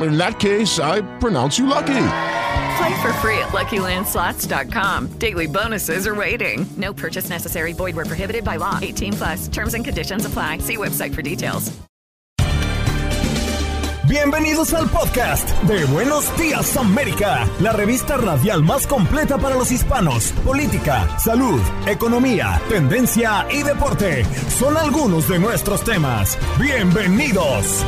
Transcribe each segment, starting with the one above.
In that case, I pronounce you lucky. Play for free at LuckyLandSlots.com. Daily bonuses are waiting. No purchase necessary. Void where prohibited by law. 18 plus. Terms and conditions apply. See website for details. Bienvenidos al podcast de Buenos Días América, la revista radial más completa para los hispanos. Política, salud, economía, tendencia y deporte son algunos de nuestros temas. Bienvenidos.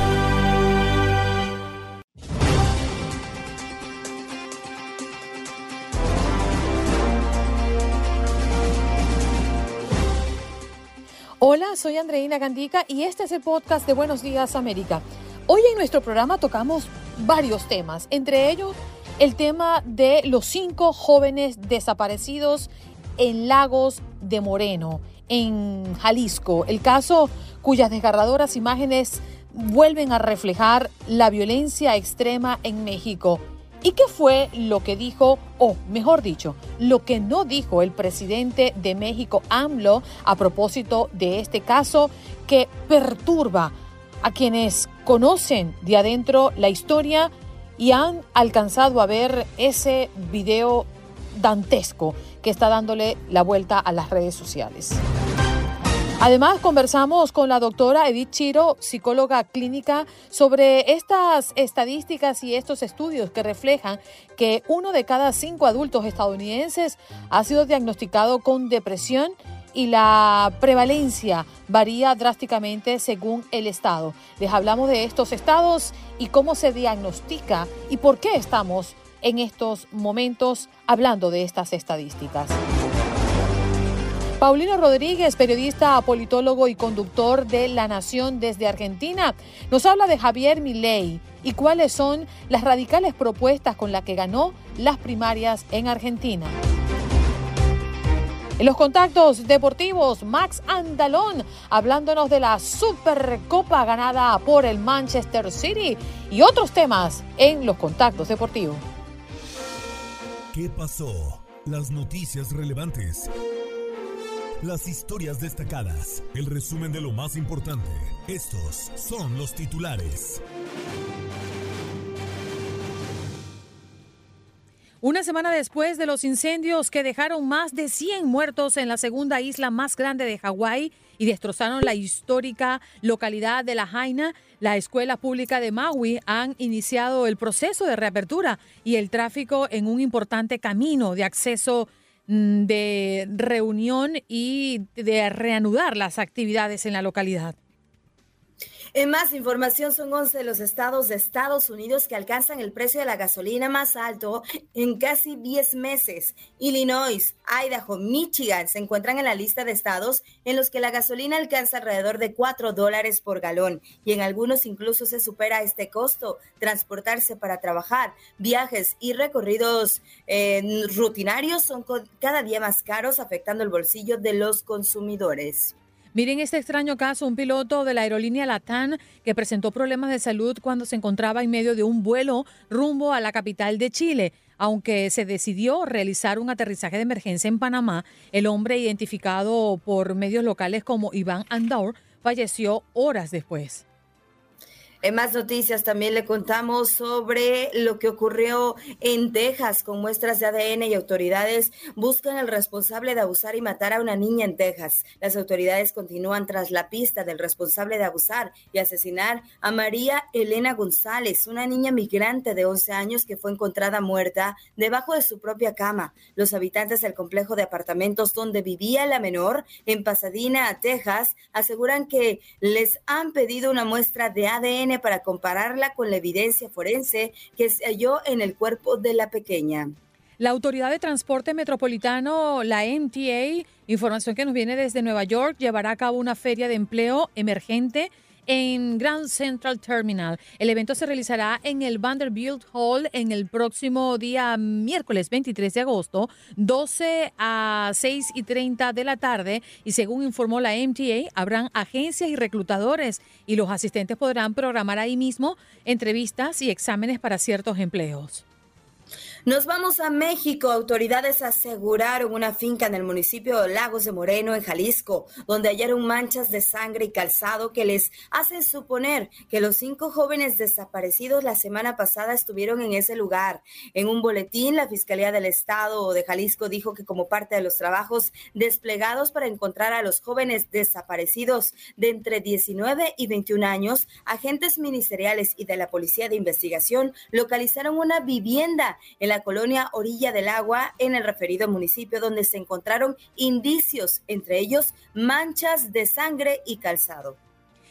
Hola, soy Andreina Gandica y este es el podcast de Buenos Días América. Hoy en nuestro programa tocamos varios temas, entre ellos el tema de los cinco jóvenes desaparecidos en Lagos de Moreno, en Jalisco, el caso cuyas desgarradoras imágenes vuelven a reflejar la violencia extrema en México. ¿Y qué fue lo que dijo, o mejor dicho, lo que no dijo el presidente de México, AMLO, a propósito de este caso que perturba a quienes conocen de adentro la historia y han alcanzado a ver ese video dantesco que está dándole la vuelta a las redes sociales? Además, conversamos con la doctora Edith Chiro, psicóloga clínica, sobre estas estadísticas y estos estudios que reflejan que uno de cada cinco adultos estadounidenses ha sido diagnosticado con depresión y la prevalencia varía drásticamente según el estado. Les hablamos de estos estados y cómo se diagnostica y por qué estamos en estos momentos hablando de estas estadísticas. Paulino Rodríguez, periodista, politólogo y conductor de La Nación desde Argentina, nos habla de Javier Milei y cuáles son las radicales propuestas con las que ganó las primarias en Argentina. En los contactos deportivos, Max Andalón hablándonos de la Supercopa ganada por el Manchester City y otros temas en los contactos deportivos. ¿Qué pasó? Las noticias relevantes. Las historias destacadas. El resumen de lo más importante. Estos son los titulares. Una semana después de los incendios que dejaron más de 100 muertos en la segunda isla más grande de Hawái y destrozaron la histórica localidad de La Jaina, la Escuela Pública de Maui han iniciado el proceso de reapertura y el tráfico en un importante camino de acceso de reunión y de reanudar las actividades en la localidad. En más información, son 11 de los estados de Estados Unidos que alcanzan el precio de la gasolina más alto en casi 10 meses. Illinois, Idaho, Michigan se encuentran en la lista de estados en los que la gasolina alcanza alrededor de 4 dólares por galón y en algunos incluso se supera este costo. Transportarse para trabajar, viajes y recorridos eh, rutinarios son cada día más caros, afectando el bolsillo de los consumidores. Miren este extraño caso, un piloto de la aerolínea Latam que presentó problemas de salud cuando se encontraba en medio de un vuelo rumbo a la capital de Chile. Aunque se decidió realizar un aterrizaje de emergencia en Panamá, el hombre identificado por medios locales como Iván Andor falleció horas después. En más noticias también le contamos sobre lo que ocurrió en Texas con muestras de ADN y autoridades buscan al responsable de abusar y matar a una niña en Texas. Las autoridades continúan tras la pista del responsable de abusar y asesinar a María Elena González, una niña migrante de 11 años que fue encontrada muerta debajo de su propia cama. Los habitantes del complejo de apartamentos donde vivía la menor en Pasadena, Texas, aseguran que les han pedido una muestra de ADN para compararla con la evidencia forense que se halló en el cuerpo de la pequeña. La Autoridad de Transporte Metropolitano, la MTA, información que nos viene desde Nueva York, llevará a cabo una feria de empleo emergente en Grand Central Terminal. El evento se realizará en el Vanderbilt Hall en el próximo día miércoles 23 de agosto, 12 a 6 y 30 de la tarde. Y según informó la MTA, habrán agencias y reclutadores y los asistentes podrán programar ahí mismo entrevistas y exámenes para ciertos empleos. Nos vamos a México. Autoridades aseguraron una finca en el municipio de Lagos de Moreno, en Jalisco, donde hallaron manchas de sangre y calzado que les hacen suponer que los cinco jóvenes desaparecidos la semana pasada estuvieron en ese lugar. En un boletín, la Fiscalía del Estado de Jalisco dijo que como parte de los trabajos desplegados para encontrar a los jóvenes desaparecidos de entre 19 y 21 años, agentes ministeriales y de la Policía de Investigación localizaron una vivienda en la colonia Orilla del Agua, en el referido municipio, donde se encontraron indicios, entre ellos manchas de sangre y calzado.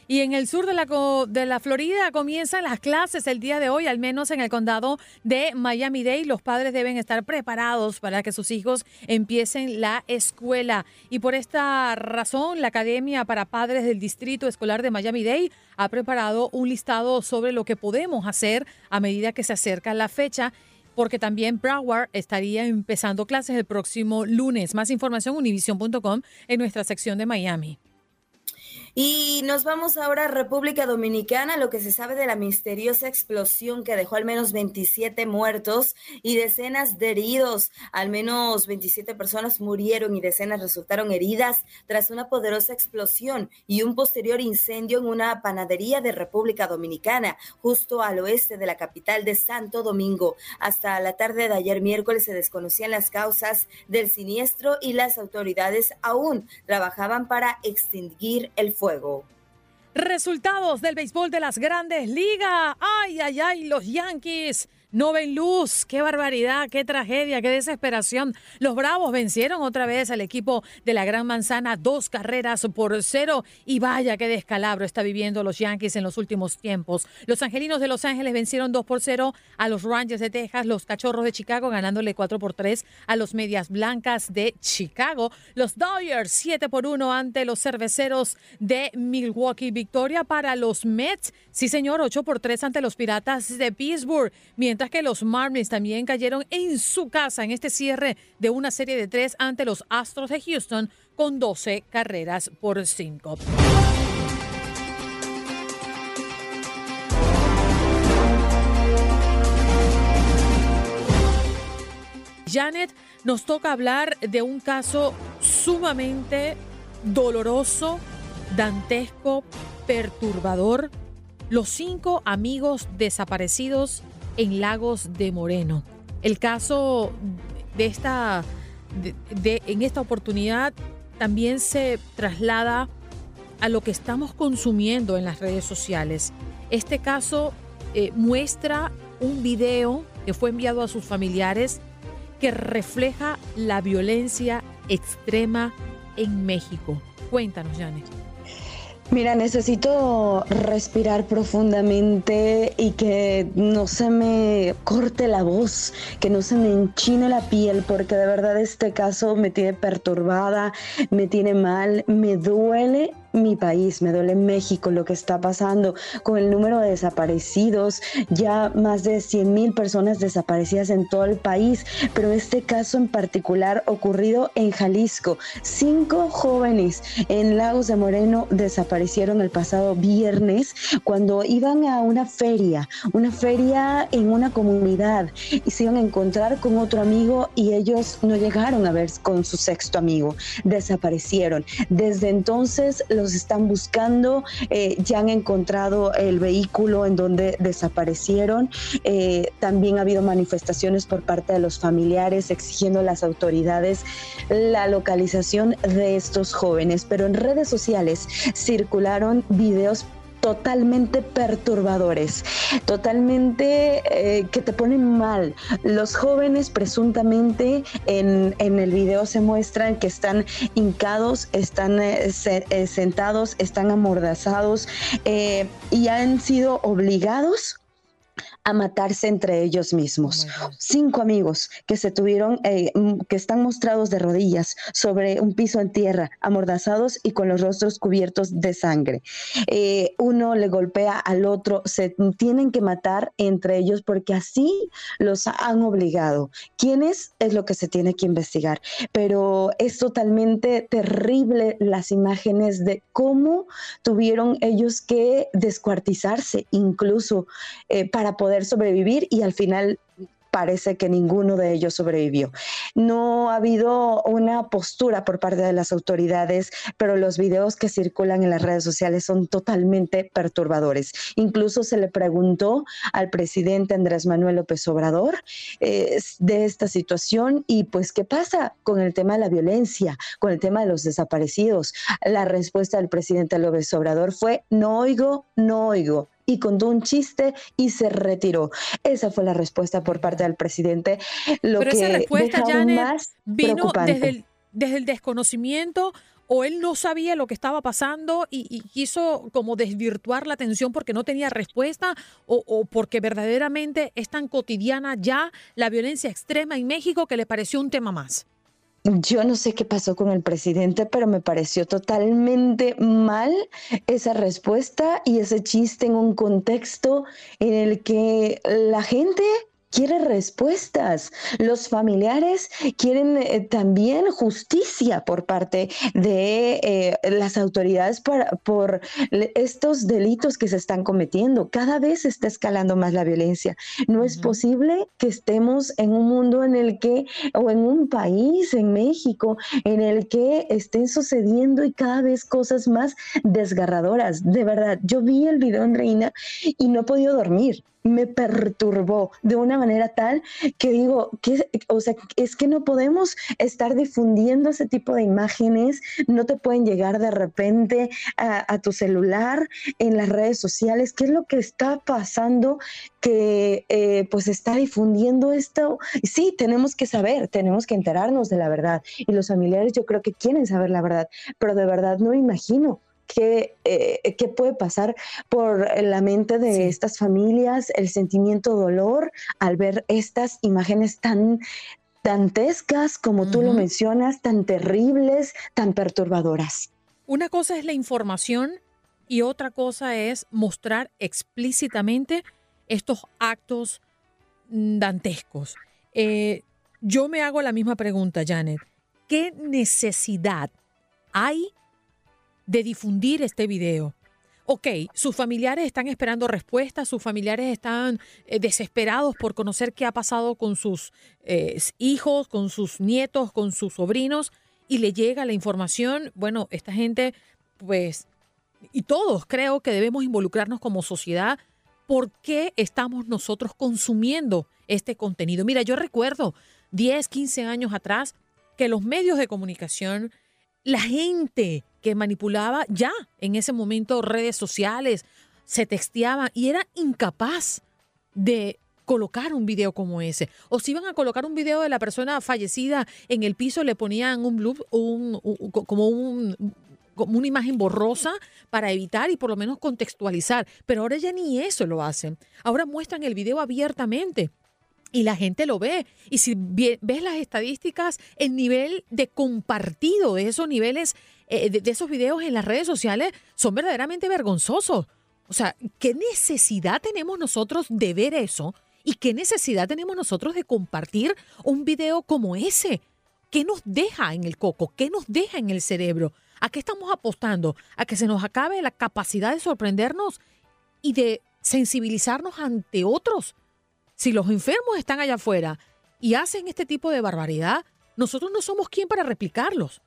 Y en el sur de la, de la Florida comienzan las clases el día de hoy, al menos en el condado de Miami-Dade. Los padres deben estar preparados para que sus hijos empiecen la escuela. Y por esta razón, la Academia para Padres del Distrito Escolar de Miami-Dade ha preparado un listado sobre lo que podemos hacer a medida que se acerca la fecha porque también Broward estaría empezando clases el próximo lunes. Más información univision.com en nuestra sección de Miami. Y nos vamos ahora a República Dominicana, lo que se sabe de la misteriosa explosión que dejó al menos 27 muertos y decenas de heridos. Al menos 27 personas murieron y decenas resultaron heridas tras una poderosa explosión y un posterior incendio en una panadería de República Dominicana, justo al oeste de la capital de Santo Domingo. Hasta la tarde de ayer miércoles se desconocían las causas del siniestro y las autoridades aún trabajaban para extinguir el fuego Resultados del béisbol de las grandes ligas. Ay, ay, ay, los Yankees no ven luz. Qué barbaridad, qué tragedia, qué desesperación. Los Bravos vencieron otra vez al equipo de la Gran Manzana, dos carreras por cero. Y vaya qué descalabro está viviendo los Yankees en los últimos tiempos. Los Angelinos de Los Ángeles vencieron dos por cero a los Rangers de Texas, los Cachorros de Chicago ganándole cuatro por tres a los Medias Blancas de Chicago. Los Dodgers siete por uno ante los Cerveceros de Milwaukee. Victoria para los Mets. Sí, señor, ocho por tres ante los Piratas de Pittsburgh. Mientras que los Marlins también cayeron en su casa en este cierre de una serie de tres ante los Astros de Houston con 12 carreras por 5. Janet, nos toca hablar de un caso sumamente doloroso, dantesco, perturbador. Los cinco amigos desaparecidos en Lagos de Moreno. El caso de esta, de, en esta oportunidad también se traslada a lo que estamos consumiendo en las redes sociales. Este caso eh, muestra un video que fue enviado a sus familiares que refleja la violencia extrema en México. Cuéntanos, Janet. Mira, necesito respirar profundamente y que no se me corte la voz, que no se me enchine la piel, porque de verdad este caso me tiene perturbada, me tiene mal, me duele mi país, me duele México lo que está pasando con el número de desaparecidos, ya más de 100 mil personas desaparecidas en todo el país, pero este caso en particular ocurrido en Jalisco, cinco jóvenes en Lagos de Moreno desaparecieron el pasado viernes cuando iban a una feria, una feria en una comunidad y se iban a encontrar con otro amigo y ellos no llegaron a ver con su sexto amigo, desaparecieron. Desde entonces los los están buscando, eh, ya han encontrado el vehículo en donde desaparecieron. Eh, también ha habido manifestaciones por parte de los familiares exigiendo a las autoridades la localización de estos jóvenes, pero en redes sociales circularon videos totalmente perturbadores, totalmente eh, que te ponen mal. Los jóvenes presuntamente en, en, el video se muestran que están hincados, están eh, se, eh, sentados, están amordazados eh, y han sido obligados a matarse entre ellos mismos. Oh Cinco amigos que se tuvieron, eh, que están mostrados de rodillas sobre un piso en tierra, amordazados y con los rostros cubiertos de sangre. Eh, uno le golpea al otro, se tienen que matar entre ellos porque así los han obligado. ¿Quiénes? Es lo que se tiene que investigar. Pero es totalmente terrible las imágenes de cómo tuvieron ellos que descuartizarse incluso eh, para poder sobrevivir y al final parece que ninguno de ellos sobrevivió. No ha habido una postura por parte de las autoridades, pero los videos que circulan en las redes sociales son totalmente perturbadores. Incluso se le preguntó al presidente Andrés Manuel López Obrador eh, de esta situación y pues qué pasa con el tema de la violencia, con el tema de los desaparecidos. La respuesta del presidente López Obrador fue no oigo, no oigo y contó un chiste y se retiró. Esa fue la respuesta por parte del presidente. Lo Pero que esa respuesta, Janet, más vino preocupante. desde el, desde el desconocimiento o él no sabía lo que estaba pasando y, y quiso como desvirtuar la atención porque no tenía respuesta o, o porque verdaderamente es tan cotidiana ya la violencia extrema en México que le pareció un tema más. Yo no sé qué pasó con el presidente, pero me pareció totalmente mal esa respuesta y ese chiste en un contexto en el que la gente quiere respuestas. Los familiares quieren eh, también justicia por parte de eh, las autoridades para, por estos delitos que se están cometiendo. Cada vez está escalando más la violencia. No es posible que estemos en un mundo en el que, o en un país, en México, en el que estén sucediendo y cada vez cosas más desgarradoras. De verdad, yo vi el video, Andreina, y no he podido dormir me perturbó de una manera tal que digo, que, o sea, es que no podemos estar difundiendo ese tipo de imágenes, no te pueden llegar de repente a, tu celular, en las redes sociales, qué es lo que está pasando que eh, pues está difundiendo esto. Sí, tenemos que saber, tenemos que enterarnos de la verdad y los familiares yo creo que quieren saber la verdad, pero de verdad no imagino qué, eh, qué puede pasar por la mente de sí. estas familias, el sentimiento de dolor al ver estas imágenes tan dantescas, como uh -huh. tú lo mencionas, tan terribles, tan perturbadoras. Una cosa es la información y otra cosa es mostrar explícitamente estos actos dantescos. Eh, yo me hago la misma pregunta, Janet. ¿Qué necesidad hay de difundir este video. Ok, sus familiares están esperando respuestas, sus familiares están eh, desesperados por conocer qué ha pasado con sus eh, hijos, con sus nietos, con sus sobrinos, y le llega la información. Bueno, esta gente, pues, y todos creo que debemos involucrarnos como sociedad. ¿Por qué estamos nosotros consumiendo este contenido? Mira, yo recuerdo 10, 15 años atrás que los medios de comunicación, la gente que manipulaba ya en ese momento redes sociales, se texteaba y era incapaz de colocar un video como ese. O si iban a colocar un video de la persona fallecida en el piso, le ponían un bloop, un, un, como un como una imagen borrosa para evitar y por lo menos contextualizar. Pero ahora ya ni eso lo hacen. Ahora muestran el video abiertamente y la gente lo ve. Y si ves las estadísticas, el nivel de compartido de esos niveles, eh, de, esos videos en las redes sociales, son verdaderamente vergonzosos. O sea, ¿qué necesidad tenemos nosotros de ver eso? ¿Y qué necesidad tenemos nosotros de compartir un video como ese? ¿Qué nos deja en el coco? ¿Qué nos deja en el cerebro? ¿A qué estamos apostando? ¿A que se nos acabe la capacidad de sorprendernos y de sensibilizarnos ante otros? Si los enfermos están allá afuera y hacen este tipo de barbaridad, nosotros no somos quien para replicarlos.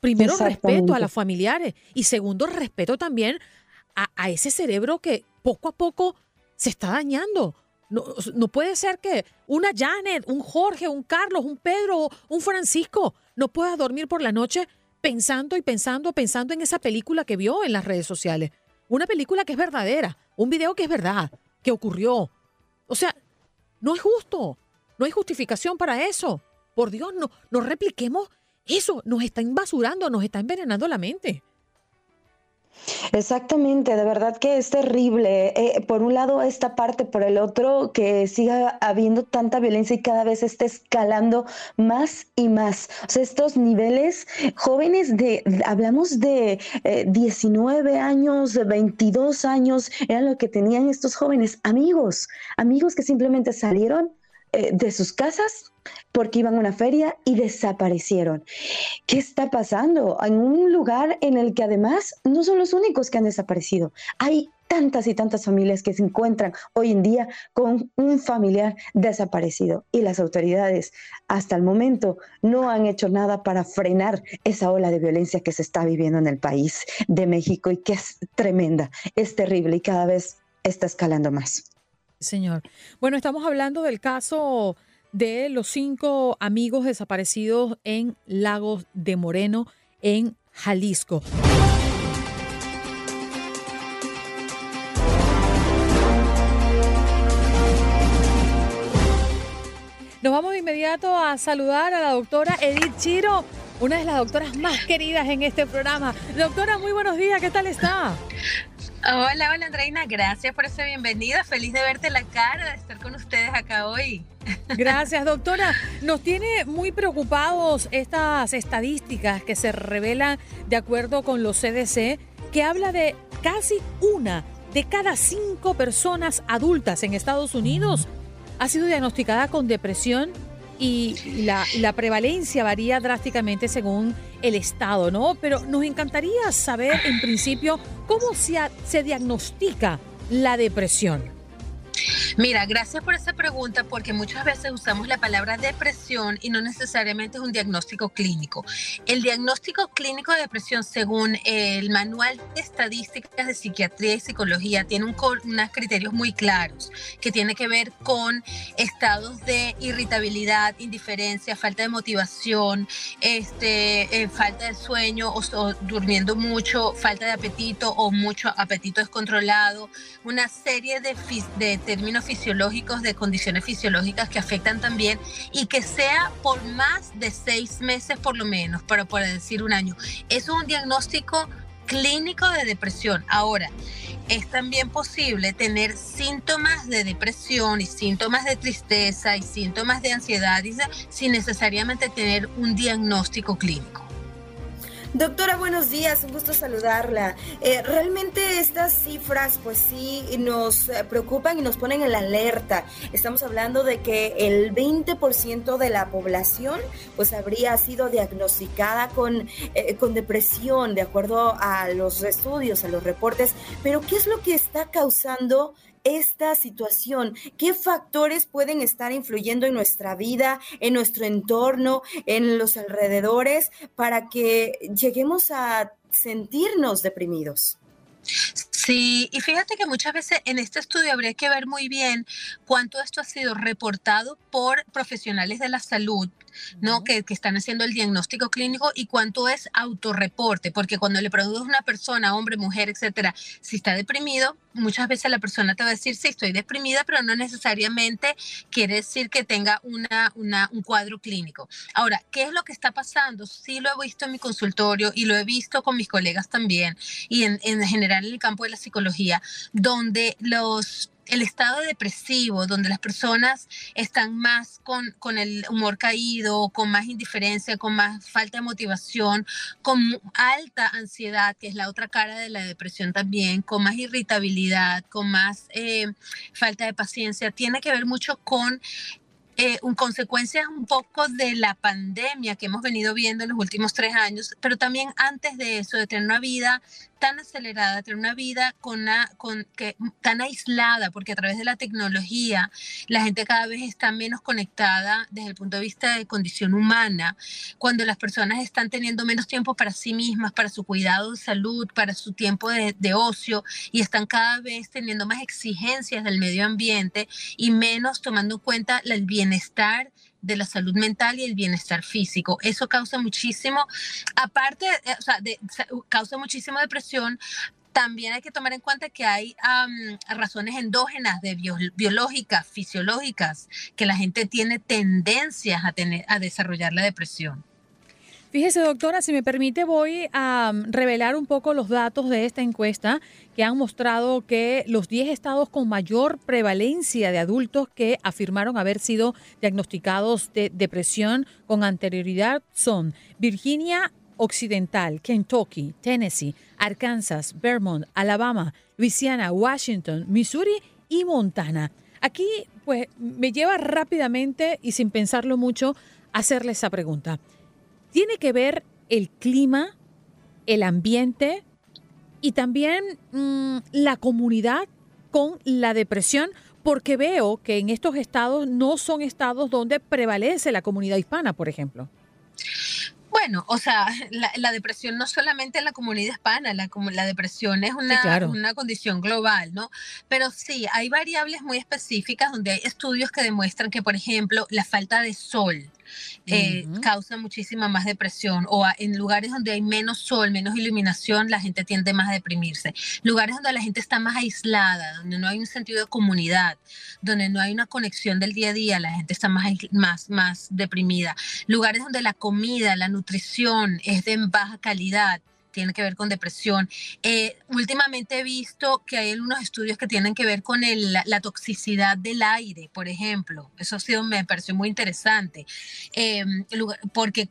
Primero, respeto a los familiares y segundo, respeto también a, a ese cerebro que poco a poco se está dañando. No, no, puede ser que una Janet, un Jorge, un Carlos, un Pedro, un Francisco no pueda dormir por la noche pensando y pensando, pensando en esa película que vio en las redes sociales. Una película que es verdadera, un video que es verdad, que ocurrió. O sea, no es justo, no hay justificación para eso. Por Dios, no, no repliquemos eso, nos está basurando, nos está envenenando la mente. Exactamente, de verdad que es terrible. Eh, por un lado esta parte, por el otro que siga habiendo tanta violencia y cada vez esté escalando más y más. O sea, estos niveles jóvenes de, hablamos de 19 eh, años, de 22 años, eran lo que tenían estos jóvenes, amigos, amigos que simplemente salieron eh, de sus casas porque iban a una feria y desaparecieron. ¿Qué está pasando? En un lugar en el que además no son los únicos que han desaparecido. Hay tantas y tantas familias que se encuentran hoy en día con un familiar desaparecido y las autoridades hasta el momento no han hecho nada para frenar esa ola de violencia que se está viviendo en el país de México y que es tremenda, es terrible y cada vez está escalando más. Señor. Bueno, estamos hablando del caso de los cinco amigos desaparecidos en Lagos de Moreno, en Jalisco. Nos vamos de inmediato a saludar a la doctora Edith Chiro, una de las doctoras más queridas en este programa. Doctora, muy buenos días, ¿qué tal está? Hola, hola Andreina, gracias por esa bienvenida. Feliz de verte la cara, de estar con ustedes acá hoy. Gracias, doctora. Nos tiene muy preocupados estas estadísticas que se revelan de acuerdo con los CDC, que habla de casi una de cada cinco personas adultas en Estados Unidos ha sido diagnosticada con depresión y la, la, prevalencia varía drásticamente según el estado, ¿no? Pero nos encantaría saber en principio cómo se, se diagnostica la depresión. Mira, gracias por esa pregunta porque muchas veces usamos la palabra depresión y no necesariamente es un diagnóstico clínico. El diagnóstico clínico de depresión, según el Manual de Estadísticas de Psiquiatría y Psicología, tiene unos criterios muy claros que tiene que ver con estados de irritabilidad, indiferencia, falta de motivación, este, eh, falta de sueño o, durmiendo mucho, falta de apetito o mucho apetito descontrolado, una serie de términos fisiológicos, de condiciones fisiológicas que afectan también y que sea por más de seis meses por lo menos, para poder decir un año. Es un diagnóstico clínico de depresión. Ahora, es también posible tener síntomas de depresión y síntomas de tristeza y síntomas de ansiedad sin necesariamente tener un diagnóstico clínico. Doctora, buenos días, un gusto saludarla. Eh, realmente estas cifras pues sí nos eh, preocupan y nos ponen en la alerta. Estamos hablando de que el 20% de la población pues habría sido diagnosticada con, eh, con depresión de acuerdo a los estudios, a los reportes. Pero ¿qué es lo que está causando esta situación? ¿Qué factores pueden estar influyendo en nuestra vida, en nuestro entorno, en los alrededores, para que lleguemos a sentirnos deprimidos? Sí, y fíjate que muchas veces en este estudio habría que ver muy bien cuánto esto ha sido reportado por profesionales de la salud, ¿no? que, que, están haciendo el diagnóstico clínico y cuánto es autorreporte, porque cuando le produce una persona, hombre, mujer, etcétera, si está deprimido, muchas veces la persona te va a decir, sí, estoy deprimida, pero no necesariamente quiere decir que tenga una, una, un cuadro clínico. Ahora, ¿qué es lo que está pasando? Sí lo he visto en mi consultorio y lo he visto con mis colegas también y en, en general en el campo de la psicología, donde los el estado depresivo, donde las personas están más con, con, el humor caído, con más indiferencia, con más falta de motivación, con alta ansiedad, que es la otra cara de la depresión también, con más irritabilidad, con más eh, falta de paciencia, tiene que ver mucho con eh, consecuencias un poco de la pandemia que hemos venido viendo en los últimos tres años, pero también antes de eso, de tener una vida tan acelerada, tener una vida con una, con, que, tan aislada, porque a través de la tecnología la gente cada vez está menos conectada desde el punto de vista de condición humana, cuando las personas están teniendo menos tiempo para sí mismas, para su cuidado de salud, para su tiempo de, de ocio y están cada vez teniendo más exigencias del medio ambiente y menos tomando en cuenta el bienestar de la salud mental y el bienestar físico. Eso causa muchísimo, aparte, eh, o sea, de, causa muchísima depresión. También hay que tomar en cuenta que hay um, razones endógenas, de bio, biológicas, fisiológicas, que la gente tiene tendencias a, tener, a desarrollar la depresión. Fíjese, doctora, si me permite, voy a revelar un poco los datos de esta encuesta que han mostrado que los 10 estados con mayor prevalencia de adultos que afirmaron haber sido diagnosticados de depresión con anterioridad son Virginia Occidental, Kentucky, Tennessee, Arkansas, Vermont, Alabama, Louisiana, Washington, Missouri y Montana. Aquí, pues, me lleva rápidamente y sin pensarlo mucho hacerle esa pregunta. ¿Tiene que ver el clima, el ambiente y también mmm, la comunidad con la depresión? Porque veo que en estos estados no son estados donde prevalece la comunidad hispana, por ejemplo. Bueno, o sea, la, la, depresión no solamente en la comunidad hispana, la, la depresión es una, sí, claro. una condición global, ¿no? Pero sí, hay variables muy específicas donde hay estudios que demuestran que, por ejemplo, la falta de sol, eh, uh -huh. causa muchísima más depresión o a, en lugares donde hay menos sol, menos iluminación, la gente tiende más a deprimirse. Lugares donde la gente está más aislada, donde no hay un sentido de comunidad, donde no hay una conexión del día a día, la gente está más, más, más deprimida. Lugares donde la comida, la nutrición es de baja calidad tiene que ver con depresión. Eh, últimamente he visto que hay algunos estudios que tienen que ver con la, toxicidad del aire, por ejemplo. Eso ha sido, me pareció muy interesante, eh, porque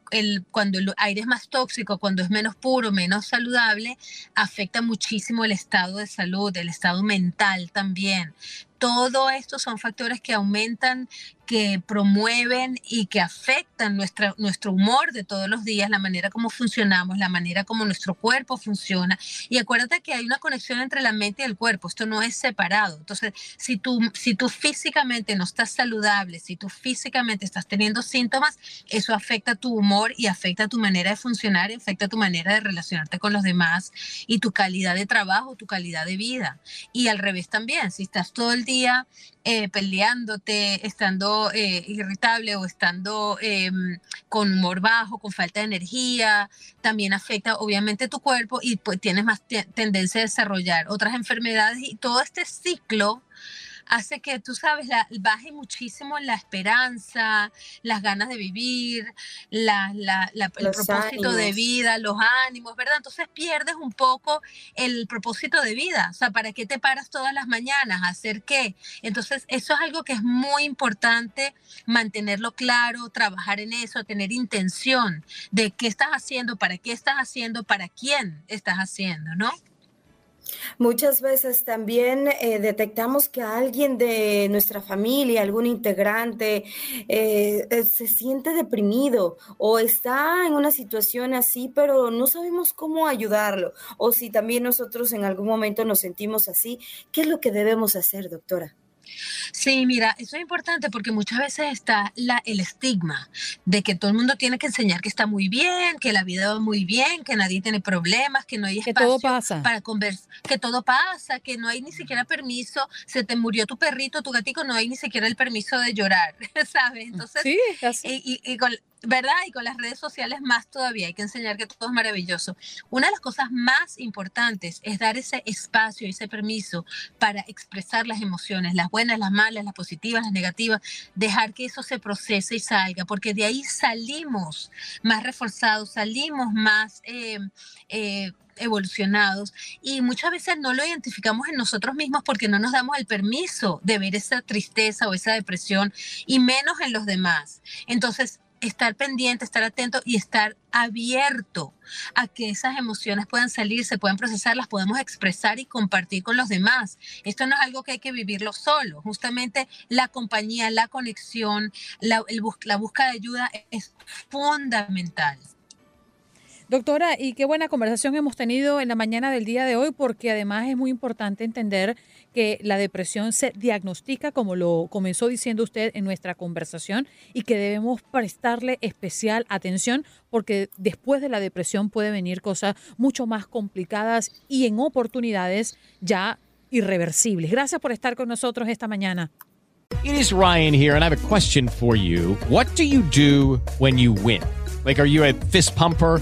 cuando el aire es más tóxico, cuando es menos puro, menos saludable, afecta muchísimo el estado de salud, el estado mental también todo esto son factores que aumentan, que promueven y que afectan nuestra, nuestro humor de todos los días, la manera como funcionamos, la manera como nuestro cuerpo funciona. Y acuérdate que hay una conexión entre la mente y el cuerpo, esto no es separado. Entonces, si tú, si tú físicamente no estás saludable, si tú físicamente estás teniendo síntomas, eso afecta tu humor y afecta tu manera de funcionar, afecta tu manera de relacionarte con los demás y tu calidad de trabajo, tu calidad de vida. Y al revés también, si estás todo día eh, peleándote, estando eh, irritable o estando eh, con humor bajo, con falta de energía, también afecta obviamente tu cuerpo y pues tienes más tendencia a desarrollar otras enfermedades y todo este ciclo hace que, tú sabes, la, baje muchísimo la esperanza, las ganas de vivir, la, la, el propósito ánimos. de vida, los ánimos, ¿verdad? Entonces pierdes un poco el propósito de vida. O sea, ¿para qué te paras todas las mañanas? ¿A hacer qué? Entonces, eso es algo que es muy importante mantenerlo claro, trabajar en eso, tener intención de qué estás haciendo, para qué estás haciendo, para quién estás haciendo, ¿no? Muchas veces también eh, detectamos que alguien de nuestra familia, algún integrante, eh, eh, se siente deprimido o está en una situación así, pero no sabemos cómo ayudarlo. O si también nosotros en algún momento nos sentimos así, ¿qué es lo que debemos hacer, doctora? Sí, mira, eso es importante porque muchas veces está la, el estigma de que todo el mundo tiene que enseñar que está muy bien, que la vida va muy bien, que nadie tiene problemas, que no hay espacio que todo pasa. para conversar, que todo pasa, que no hay ni siquiera permiso, se te murió tu perrito, tu gatico, no hay ni siquiera el permiso de llorar, ¿sabes? Entonces, sí, y, y, y con, ¿verdad? Y con las redes sociales más todavía, hay que enseñar que todo es maravilloso. Una de las cosas más importantes es dar ese espacio, ese permiso para expresar las emociones, las buenas, las malas, las positivas, las negativas, dejar que eso se procese y salga, porque de ahí salimos más reforzados, salimos más... Eh, eh, evolucionados y muchas veces no lo identificamos en nosotros mismos porque no nos damos el permiso de ver esa tristeza o esa depresión y menos en los demás. Entonces, estar pendiente, estar atento y estar abierto a que esas emociones puedan salir, se puedan procesar, las podemos expresar y compartir con los demás. Esto no es algo que hay que vivirlo solo. Justamente la compañía, la conexión, la, el, la búsqueda de ayuda es fundamental. Doctora, y qué buena conversación hemos tenido en la mañana del día de hoy, porque además es muy importante entender que la depresión se diagnostica, como lo comenzó diciendo usted en nuestra conversación, y que debemos prestarle especial atención, porque después de la depresión puede venir cosas mucho más complicadas y en oportunidades ya irreversibles. Gracias por estar con nosotros esta mañana. It is Ryan here, and I have a question for you. What do you do when you win? Like, are you a fist pumper?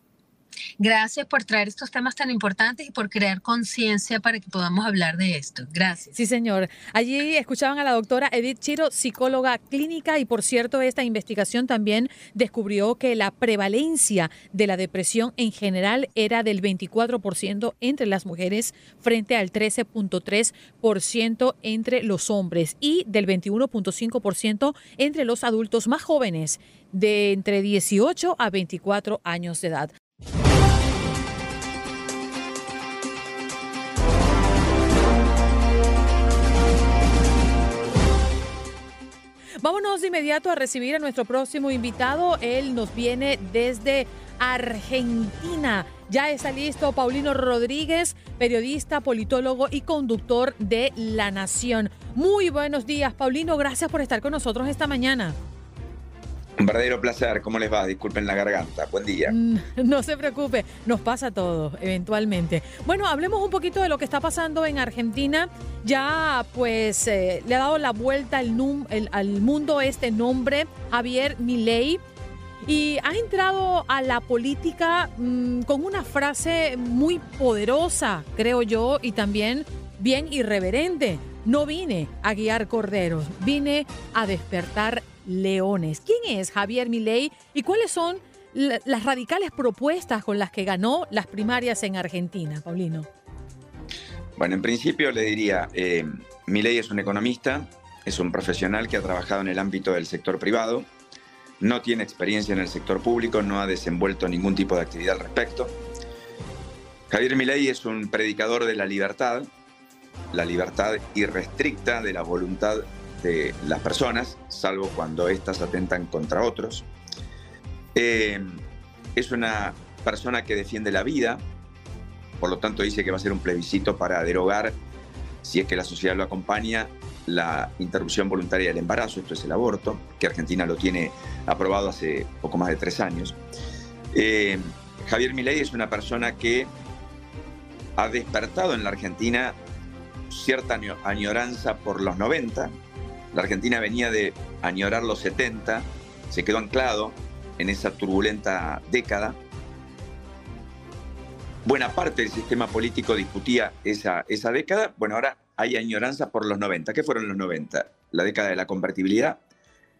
Gracias por traer estos temas tan importantes y por crear conciencia para que podamos hablar de esto. Gracias. Sí, señor. Allí escuchaban a la doctora Edith Chiro, psicóloga clínica, y por cierto, esta investigación también descubrió que la prevalencia de la depresión en general era del 24% entre las mujeres frente al 13.3% entre los hombres y del 21.5% entre los adultos más jóvenes de entre 18 a 24 años de edad. Vámonos de inmediato a recibir a nuestro próximo invitado. Él nos viene desde Argentina. Ya está listo Paulino Rodríguez, periodista, politólogo y conductor de La Nación. Muy buenos días, Paulino. Gracias por estar con nosotros esta mañana. Un verdadero placer. ¿Cómo les va? Disculpen la garganta. Buen día. Mm, no se preocupe, nos pasa todo, eventualmente. Bueno, hablemos un poquito de lo que está pasando en Argentina. Ya, pues, eh, le ha dado la vuelta al, al mundo este nombre, Javier Milei. Y ha entrado a la política mm, con una frase muy poderosa, creo yo, y también bien irreverente. No vine a guiar corderos, vine a despertar leones. ¿Quién es Javier Milei y cuáles son las radicales propuestas con las que ganó las primarias en Argentina, Paulino? Bueno, en principio le diría, eh, Milei es un economista, es un profesional que ha trabajado en el ámbito del sector privado, no tiene experiencia en el sector público, no ha desenvuelto ningún tipo de actividad al respecto. Javier Milei es un predicador de la libertad, la libertad irrestricta de la voluntad las personas, salvo cuando éstas atentan contra otros. Eh, es una persona que defiende la vida, por lo tanto dice que va a ser un plebiscito para derogar, si es que la sociedad lo acompaña, la interrupción voluntaria del embarazo, esto es el aborto, que Argentina lo tiene aprobado hace poco más de tres años. Eh, Javier Milei es una persona que ha despertado en la Argentina cierta añoranza por los 90, la Argentina venía de añorar los 70, se quedó anclado en esa turbulenta década. Buena parte del sistema político discutía esa, esa década. Bueno, ahora hay añoranza por los 90. ¿Qué fueron los 90? La década de la convertibilidad,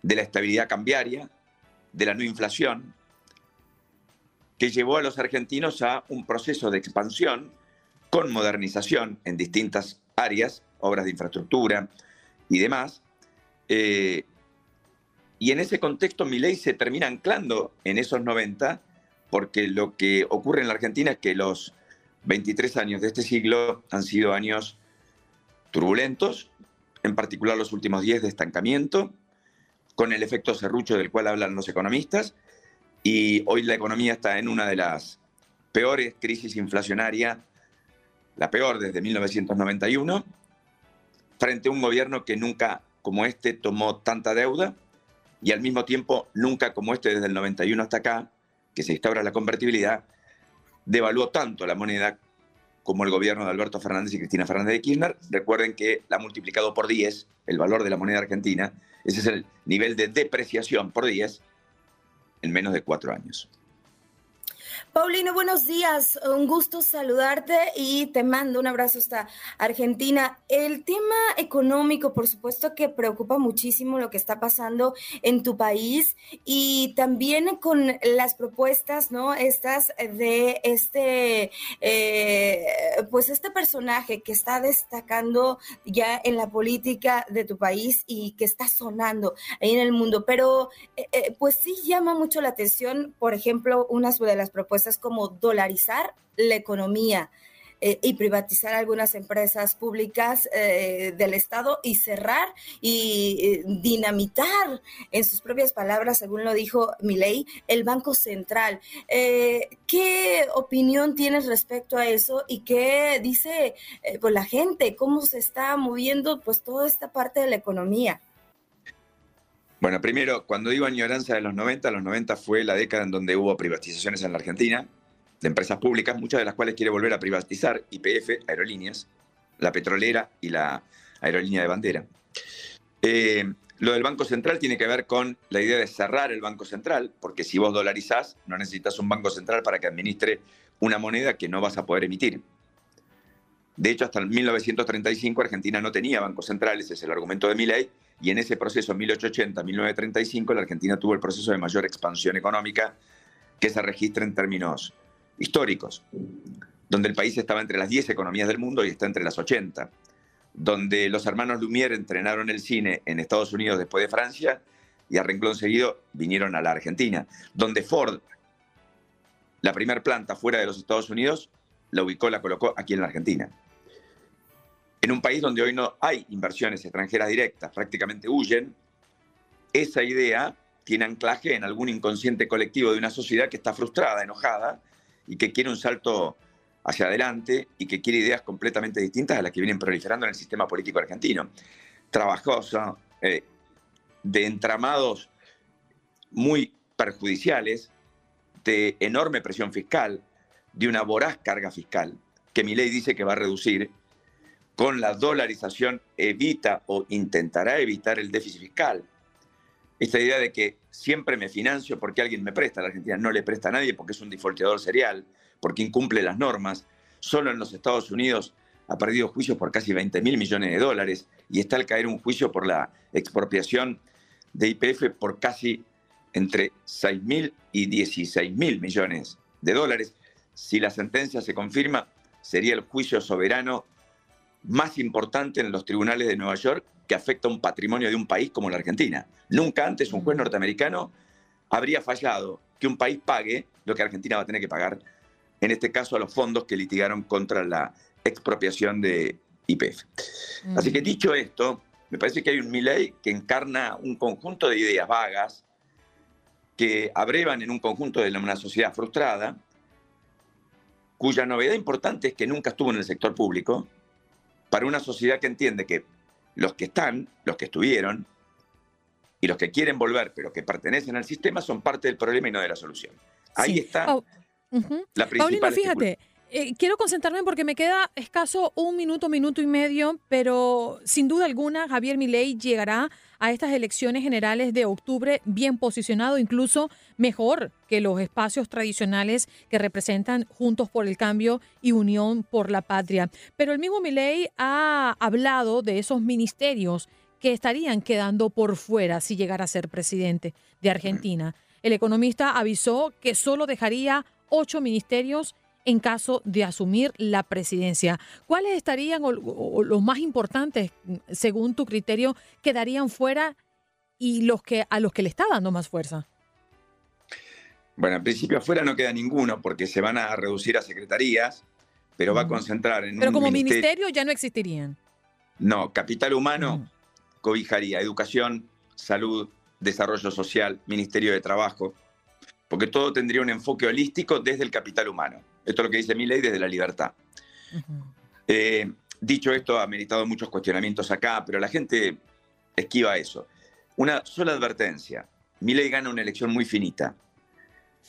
de la estabilidad cambiaria, de la no inflación, que llevó a los argentinos a un proceso de expansión con modernización en distintas áreas, obras de infraestructura y demás, eh, y en ese contexto mi ley se termina anclando en esos 90, porque lo que ocurre en la Argentina es que los 23 años de este siglo han sido años turbulentos, en particular los últimos 10 de estancamiento, con el efecto serrucho del cual hablan los economistas, y hoy la economía está en una de las peores crisis inflacionarias, la peor desde 1991, frente a un gobierno que nunca como este tomó tanta deuda y al mismo tiempo nunca como este desde el 91 hasta acá, que se instaura la convertibilidad, devaluó tanto la moneda como el gobierno de Alberto Fernández y Cristina Fernández de Kirchner. Recuerden que la ha multiplicado por 10 el valor de la moneda argentina. Ese es el nivel de depreciación por 10 en menos de cuatro años. Paulino, buenos días. Un gusto saludarte y te mando un abrazo hasta Argentina. El tema económico, por supuesto que preocupa muchísimo lo que está pasando en tu país y también con las propuestas, ¿no? Estas de este, eh, pues este personaje que está destacando ya en la política de tu país y que está sonando ahí en el mundo. Pero, eh, eh, pues sí llama mucho la atención, por ejemplo, unas de las propuestas como dolarizar la economía. Eh, y privatizar algunas empresas públicas eh, del Estado y cerrar y eh, dinamitar, en sus propias palabras, según lo dijo Milei, el Banco Central. ¿Qué opinión tienes respecto a eso y qué dice pues, la gente? ¿Cómo se está moviendo pues, toda esta parte de la economía? Bueno, primero, cuando digo añoranza de los 90, los 90 fue la década en donde hubo privatizaciones en la Argentina de empresas públicas, muchas de las cuales quiere volver a privatizar, IPF, aerolíneas, la petrolera y la aerolínea de bandera. Eh, lo del Banco Central tiene que ver con la idea de cerrar el Banco Central, porque si vos dolarizás, no necesitas un Banco Central para que administre una moneda que no vas a poder emitir. De hecho, hasta 1935 Argentina no tenía bancos centrales, es el argumento de Milley, y en ese proceso 1880-1935 la Argentina tuvo el proceso de mayor expansión económica que se registra en términos históricos, donde el país estaba entre las 10 economías del mundo y está entre las 80, donde los hermanos Lumière entrenaron el cine en Estados Unidos después de Francia y a renglón seguido vinieron a la Argentina, donde Ford, la primera planta fuera de los Estados Unidos, la ubicó, la colocó aquí en la Argentina. En un país donde hoy no hay inversiones extranjeras directas, prácticamente huyen, esa idea tiene anclaje en algún inconsciente colectivo de una sociedad que está frustrada, enojada y que quiere un salto hacia adelante y que quiere ideas completamente distintas a las que vienen proliferando en el sistema político argentino. Trabajosa, eh, de entramados muy perjudiciales, de enorme presión fiscal, de una voraz carga fiscal, que mi ley dice que va a reducir con la dolarización evita o intentará evitar el déficit fiscal. Esta idea de que siempre me financio porque alguien me presta, la Argentina no le presta a nadie porque es un defaulteador serial, porque incumple las normas. Solo en los Estados Unidos ha perdido juicios por casi 20 mil millones de dólares y está al caer un juicio por la expropiación de IPF por casi entre 6 mil y 16 mil millones de dólares. Si la sentencia se confirma, sería el juicio soberano más importante en los tribunales de Nueva York que afecta un patrimonio de un país como la Argentina. Nunca antes un juez norteamericano habría fallado que un país pague lo que Argentina va a tener que pagar, en este caso a los fondos que litigaron contra la expropiación de IPF. Así que dicho esto, me parece que hay un Milley que encarna un conjunto de ideas vagas que abrevan en un conjunto de una sociedad frustrada, cuya novedad importante es que nunca estuvo en el sector público, para una sociedad que entiende que los que están, los que estuvieron, y los que quieren volver, pero que pertenecen al sistema, son parte del problema y no de la solución. Ahí está la principal Paulino, fíjate, eh, quiero concentrarme porque me queda escaso un minuto, minuto y medio, pero sin duda alguna Javier Milei llegará a estas elecciones generales de octubre bien posicionado, incluso mejor que los espacios tradicionales que representan Juntos por el Cambio y Unión por la Patria. Pero el mismo Milei ha hablado de esos ministerios que estarían quedando por fuera si llegara a ser presidente de Argentina. El economista avisó que solo dejaría ocho ministerios en caso de asumir la presidencia. ¿Cuáles estarían los más importantes, según tu criterio, quedarían fuera y los que a los que le está dando más fuerza? Bueno, en principio afuera no queda ninguno porque se van a reducir a secretarías, pero va a concentrar en pero como ministerio, ya no existirían. No, capital humano cobijaría educación, salud, desarrollo social, ministerio de trabajo, porque todo tendría un enfoque holístico desde el capital humano. Esto es lo que dice mi ley desde la libertad. Eh, dicho esto, ha meritado muchos cuestionamientos acá, pero la gente esquiva eso. Una sola advertencia. Mi ley gana una elección muy finita.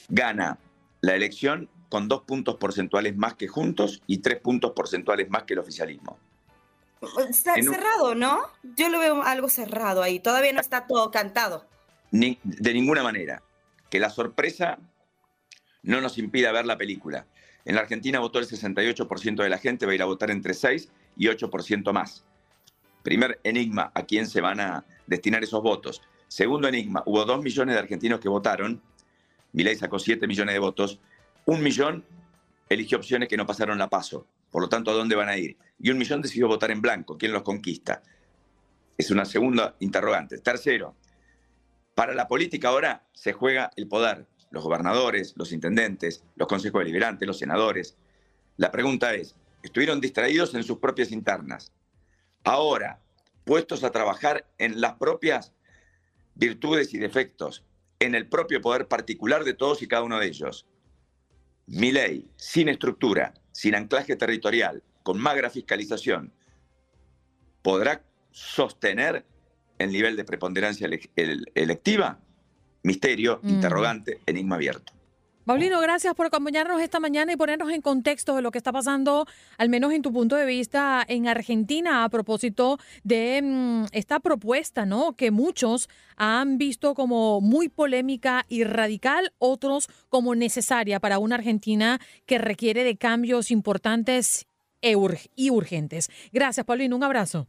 Gana la elección con dos puntos porcentuales más que juntos y tres puntos porcentuales más que el oficialismo. Está cerrado, ¿no? Yo lo veo algo cerrado ahí. Todavía no está todo cantado. de ninguna manera que la sorpresa no nos impida ver la película. En la Argentina votó el 68% de la gente, va a ir a votar entre 6 y 8% más. Primer enigma, ¿a quién se van a destinar esos votos? Segundo enigma, hubo 2 millones de argentinos que votaron, Milei sacó 7 millones de votos, un millón eligió opciones que no pasaron la paso, por lo tanto, ¿a dónde van a ir? Y un millón decidió votar en blanco, ¿quién los conquista? Es una segunda interrogante. Tercero, para la política ahora se juega el poder, los gobernadores, los intendentes, los consejos deliberantes, los senadores. La pregunta es, estuvieron distraídos en sus propias internas. Ahora, puestos a trabajar en las propias virtudes y defectos, en el propio poder particular de todos y cada uno de ellos. Mi ley, sin estructura, sin anclaje territorial, con magra fiscalización, ¿podrá sostener el nivel de preponderancia electiva? Misterio, mm. interrogante, enigma abierto. Paulino, gracias por acompañarnos esta mañana y ponernos en contexto de lo que está pasando, al menos en tu punto de vista, en Argentina a propósito de mm, esta propuesta, ¿no? Que muchos han visto como muy polémica y radical, otros como necesaria para una Argentina que requiere de cambios importantes e y urgentes. Gracias, Paulino. Un abrazo.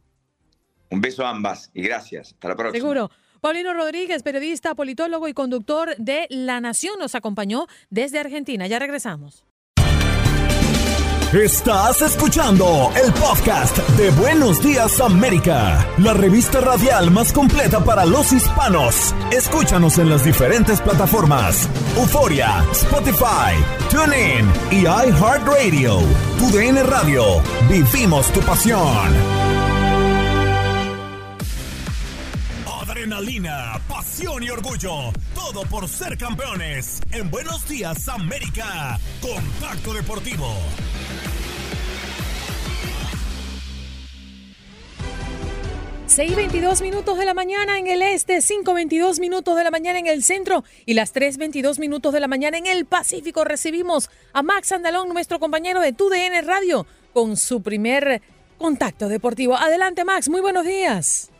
Un beso a ambas y gracias. Hasta la próxima. Seguro. Paulino Rodríguez, periodista, politólogo y conductor de La Nación, nos acompañó desde Argentina. Ya regresamos. Estás escuchando el podcast de Buenos Días América, la revista radial más completa para los hispanos. Escúchanos en las diferentes plataformas: Euforia, Spotify, TuneIn y iHeartRadio. Tu DN Radio. Vivimos tu pasión. Adrenalina, pasión y orgullo. Todo por ser campeones. En Buenos Días, América. Contacto Deportivo. Seis veintidós minutos de la mañana en el este, 5.22 minutos de la mañana en el centro y las 3.22 minutos de la mañana en el Pacífico. Recibimos a Max Andalón, nuestro compañero de TUDN Radio, con su primer contacto deportivo. Adelante, Max, muy buenos días.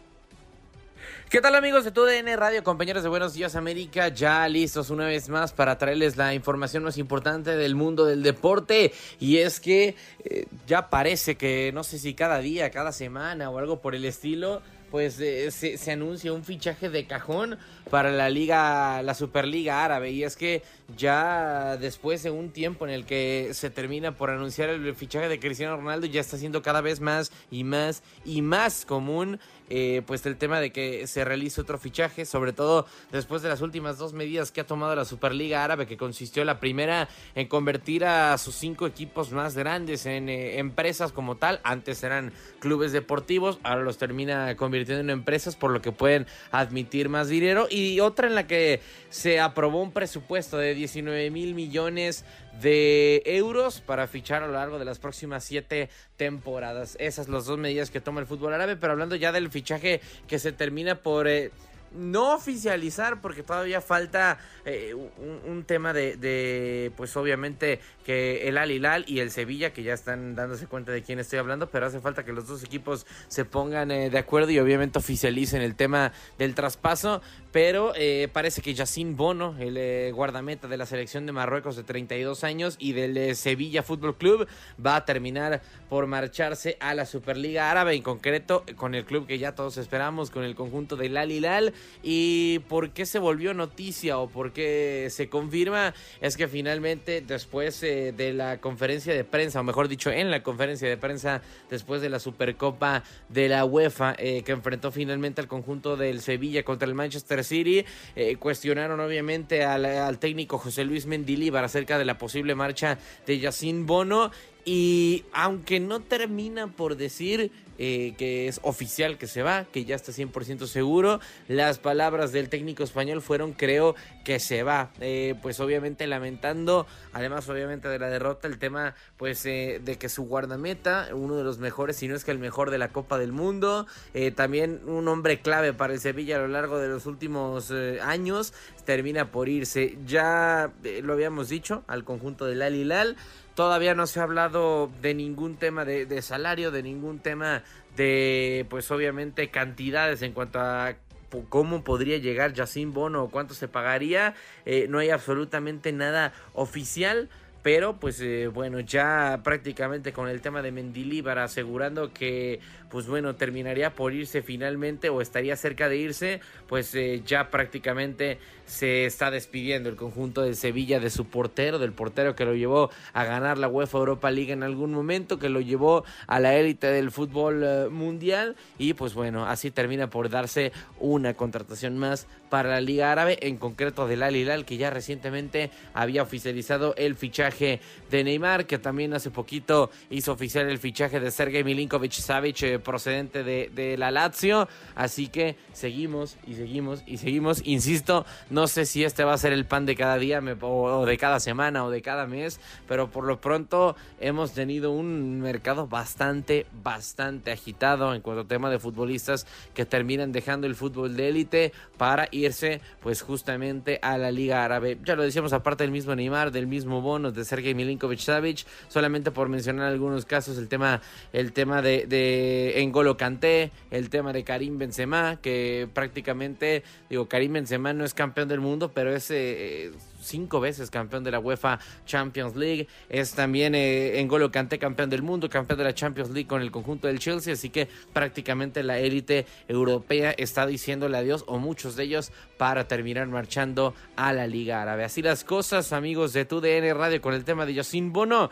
¿Qué tal amigos de TUDN Radio, compañeros de Buenos Días América? Ya listos una vez más para traerles la información más importante del mundo del deporte. Y es que eh, ya parece que no sé si cada día, cada semana o algo por el estilo, pues eh, se, se, anuncia un fichaje de cajón para la liga, la Superliga Árabe. Y es que ya después de un tiempo en el que se termina por anunciar el fichaje de Cristiano Ronaldo, ya está siendo cada vez más y más y más común eh, pues el tema de que se realice otro fichaje, sobre todo después de las últimas dos medidas que ha tomado la Superliga Árabe, que consistió la primera en convertir a sus cinco equipos más grandes en eh, empresas como tal. Antes eran clubes deportivos, ahora los termina convirtiendo en empresas, por lo que pueden admitir más dinero. Y otra en la que se aprobó un presupuesto de 19 mil millones de euros para fichar a lo largo de las próximas siete temporadas. Esas son las dos medidas que toma el fútbol árabe, pero hablando ya del fichaje que se termina por... Eh, no oficializar porque todavía falta eh, un, tema de, pues obviamente que el Al Hilal y el Sevilla que ya están dándose cuenta de quién estoy hablando pero hace falta que los dos equipos se pongan eh, de acuerdo y obviamente oficialicen el tema del traspaso. Pero eh, parece que Yacine Bono el guardameta de la selección de Marruecos de 32 años y del Sevilla Fútbol Club va a terminar por marcharse a la Superliga Árabe en concreto con el club que ya todos esperamos con el conjunto del Al Hilal ¿Y por qué se volvió noticia o por qué se confirma? Es que finalmente después eh, de la conferencia de prensa, o mejor dicho, en la conferencia de prensa después de la Supercopa de la UEFA eh, que enfrentó finalmente al conjunto del Sevilla contra el Manchester City, eh, cuestionaron obviamente al, al, técnico José Luis Mendilíbar acerca de la posible marcha de Yacine Bono y aunque no termina por decir eh, que es oficial que se va, que ya está 100% seguro. Las palabras del técnico español fueron creo que se va. Eh, pues obviamente lamentando, además obviamente de la derrota, el tema pues eh, de que su guardameta, uno de los mejores, si no es que el mejor de la Copa del Mundo, también un hombre clave para el Sevilla a lo largo de los últimos años, termina por irse. Ya lo habíamos dicho al conjunto del Al Hilal. Todavía no se ha hablado de ningún tema de, salario, de ningún tema de, pues obviamente, cantidades en cuanto a cómo podría llegar Yacine Bono o cuánto se pagaría. Eh, no hay absolutamente nada oficial. Pero pues eh, bueno, ya prácticamente con el tema de Mendilibar asegurando que pues bueno, terminaría por irse finalmente o estaría cerca de irse, pues eh, ya prácticamente se está despidiendo el conjunto de Sevilla de su portero, del portero que lo llevó a ganar la UEFA Europa League en algún momento, que lo llevó a la élite del fútbol eh, mundial. Y pues bueno, así termina por darse una contratación más para la Liga Árabe, en concreto del Al Hilal, que ya recientemente había oficializado el fichaje de Neymar, que también hace poquito hizo oficial el fichaje de Sergei Milinkovic Savic eh, procedente de, la Lazio. Así que seguimos y seguimos y seguimos. Insisto, no sé si este va a ser el pan de cada día o de cada semana o de cada mes, pero por lo pronto hemos tenido un mercado bastante, bastante agitado en cuanto a tema de futbolistas que terminan dejando el fútbol de élite para irse pues justamente a la Liga Árabe. Ya lo decíamos aparte del mismo Neymar, del mismo Bono, Sergei Milinkovic Savic, solamente por mencionar algunos casos el tema el tema de, de Engolo Kanté, el tema de Karim Benzema, que prácticamente, digo, Karim Benzema no es campeón del mundo, pero es eh, cinco veces campeón de la UEFA Champions League, es también eh, Engolo Kanté campeón del mundo, campeón de la Champions League con el conjunto del Chelsea, así que prácticamente la élite europea está diciéndole adiós, o muchos de ellos, para terminar marchando a la Liga Árabe. Así las cosas, amigos de TUDN Radio, con el tema de Yacine Bono.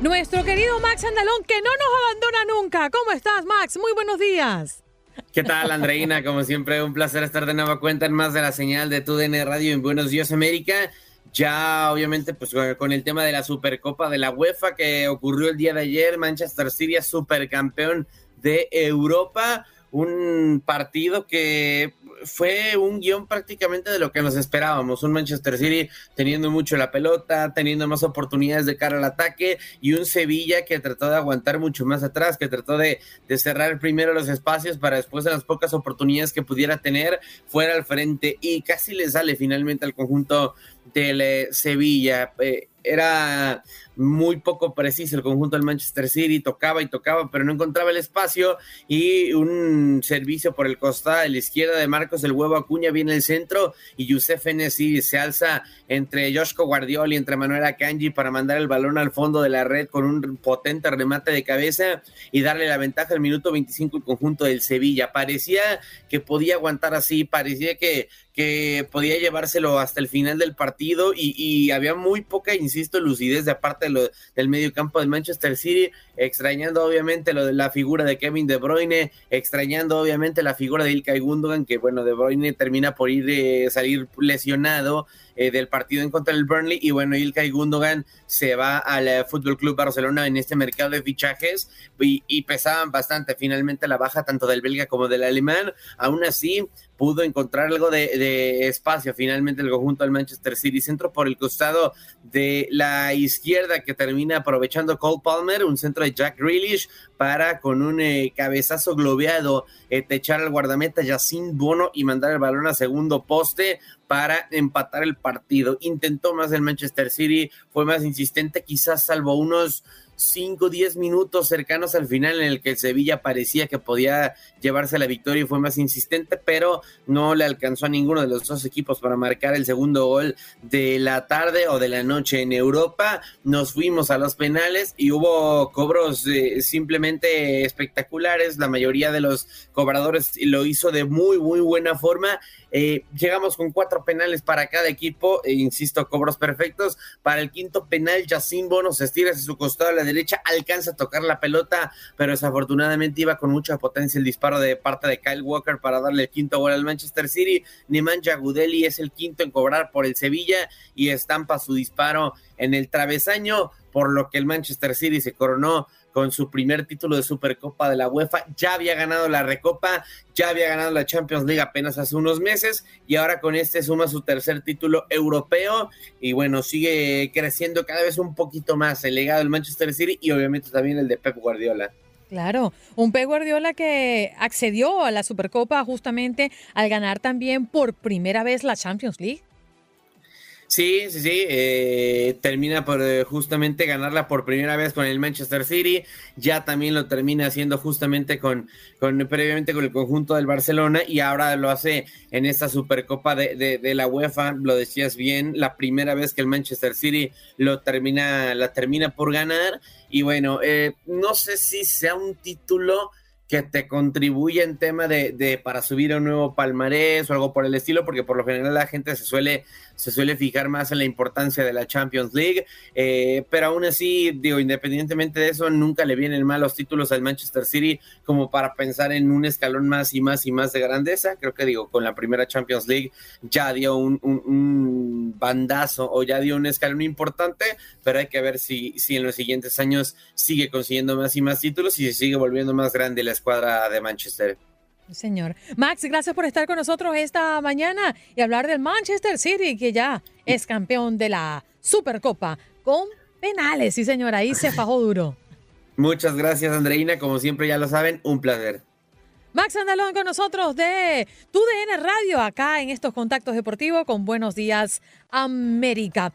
Nuestro querido Max Andalón, que no nos abandona nunca. ¿Cómo estás, Max? Muy buenos días. ¿Qué tal, Andreina? Como siempre, un placer estar de nueva cuenta en más de la señal de TUDN Radio en Buenos Días, América. Ya, obviamente, pues con el tema de la Supercopa de la UEFA que ocurrió el día de ayer, Manchester City es supercampeón de Europa. Un partido que fue un guion prácticamente de lo que nos esperábamos. Un Manchester City teniendo mucho la pelota, teniendo más oportunidades de cara al ataque y un Sevilla que trató de aguantar mucho más atrás, que trató de, cerrar primero los espacios para después de las pocas oportunidades que pudiera tener fuera al frente y casi le sale finalmente al conjunto eh, Sevilla. Eh, era muy poco preciso el conjunto del Manchester City, tocaba y tocaba, pero no encontraba el espacio y un servicio por el costado de la izquierda de Marcos el huevo Acuña viene el centro y Youssef Enesiri se alza entre Joshko Guardiola y entre Manuel Akanji para mandar el balón al fondo de la red con un potente remate de cabeza y darle la ventaja al minuto 25 el conjunto del Sevilla. Parecía que podía aguantar así, parecía que, que podía llevárselo hasta el final del partido y, y había muy poca, insisto, lucidez de aparte del medio campo del Manchester City, extrañando obviamente lo de la figura de Kevin De Bruyne, extrañando obviamente la figura de Ilkay Gundogan, que bueno, De Bruyne termina por ir eh, salir lesionado eh, del partido en contra del Burnley. Y bueno, Ilkay Gundogan se va al eh, Fútbol Club Barcelona en este mercado de fichajes. Y, pesaban bastante finalmente la baja tanto del belga como del alemán, aún así pudo encontrar algo de, espacio finalmente el conjunto del Manchester City centro por el costado de la izquierda que termina aprovechando Cole Palmer, un centro de Jack Grealish para con un eh, cabezazo globeado eh, techar al guardameta Yacine Bono y mandar el balón a segundo poste para empatar el partido. Intentó más el Manchester City, fue más insistente, quizás salvo unos 5, 10 minutos cercanos al final en el que el Sevilla parecía que podía llevarse la victoria y fue más insistente, pero no le alcanzó a ninguno de los dos equipos para marcar el segundo gol de la tarde o de la noche en Europa. Nos fuimos a los penales y hubo cobros eh, simplemente espectaculares. La mayoría de los cobradores lo hizo de muy, muy buena forma eh, llegamos con cuatro penales para cada equipo, e insisto, cobros perfectos. Para el quinto penal, Yacine Bono se estira hacia su costado a la derecha, alcanza a tocar la pelota, pero desafortunadamente iba con mucha potencia el disparo de parte de Kyle Walker para darle el quinto gol al Manchester City. Nemanja Gudeli es el quinto en cobrar por el Sevilla y estampa su disparo en el travesaño, por lo que el Manchester City se coronó con su primer título de Supercopa de la UEFA. Ya había ganado la Recopa, ya había ganado la Champions League apenas hace unos meses y ahora con este suma su tercer título europeo y bueno, sigue creciendo cada vez un poquito más el legado del Manchester City y obviamente también el de Pep Guardiola. Claro, un Pep Guardiola que accedió a la Supercopa justamente al ganar también por primera vez la Champions League. Sí, sí, sí. Eh, termina por eh, justamente ganarla por primera vez con el Manchester City. Ya también lo termina haciendo justamente con, con previamente con el conjunto del Barcelona y ahora lo hace en esta Supercopa de, de, la UEFA. Lo decías bien, la primera vez que el Manchester City lo termina, la termina por ganar. Y bueno, eh, no sé si sea un título que te contribuye en tema de, de, para subir a un nuevo palmarés o algo por el estilo, porque por lo general la gente se suele se suele fijar más en la importancia de la Champions League, eh, pero aún así, digo, independientemente de eso, nunca le vienen mal los títulos al Manchester City como para pensar en un escalón más y más y más de grandeza. Creo que digo, con la primera Champions League ya dio un, bandazo o ya dio un escalón importante, pero hay que ver si, si en los siguientes años sigue consiguiendo más y más títulos y si sigue volviendo más grande la escuadra de Manchester. Señor. Max, gracias por estar con nosotros esta mañana y hablar del Manchester City, que ya es campeón de la Supercopa con penales. Sí, señor, ahí se fajó duro. Muchas gracias, Andreina. Como siempre, ya lo saben, un placer. Max Andalón con nosotros de TUDN Radio, acá en estos contactos deportivos con Buenos Días América.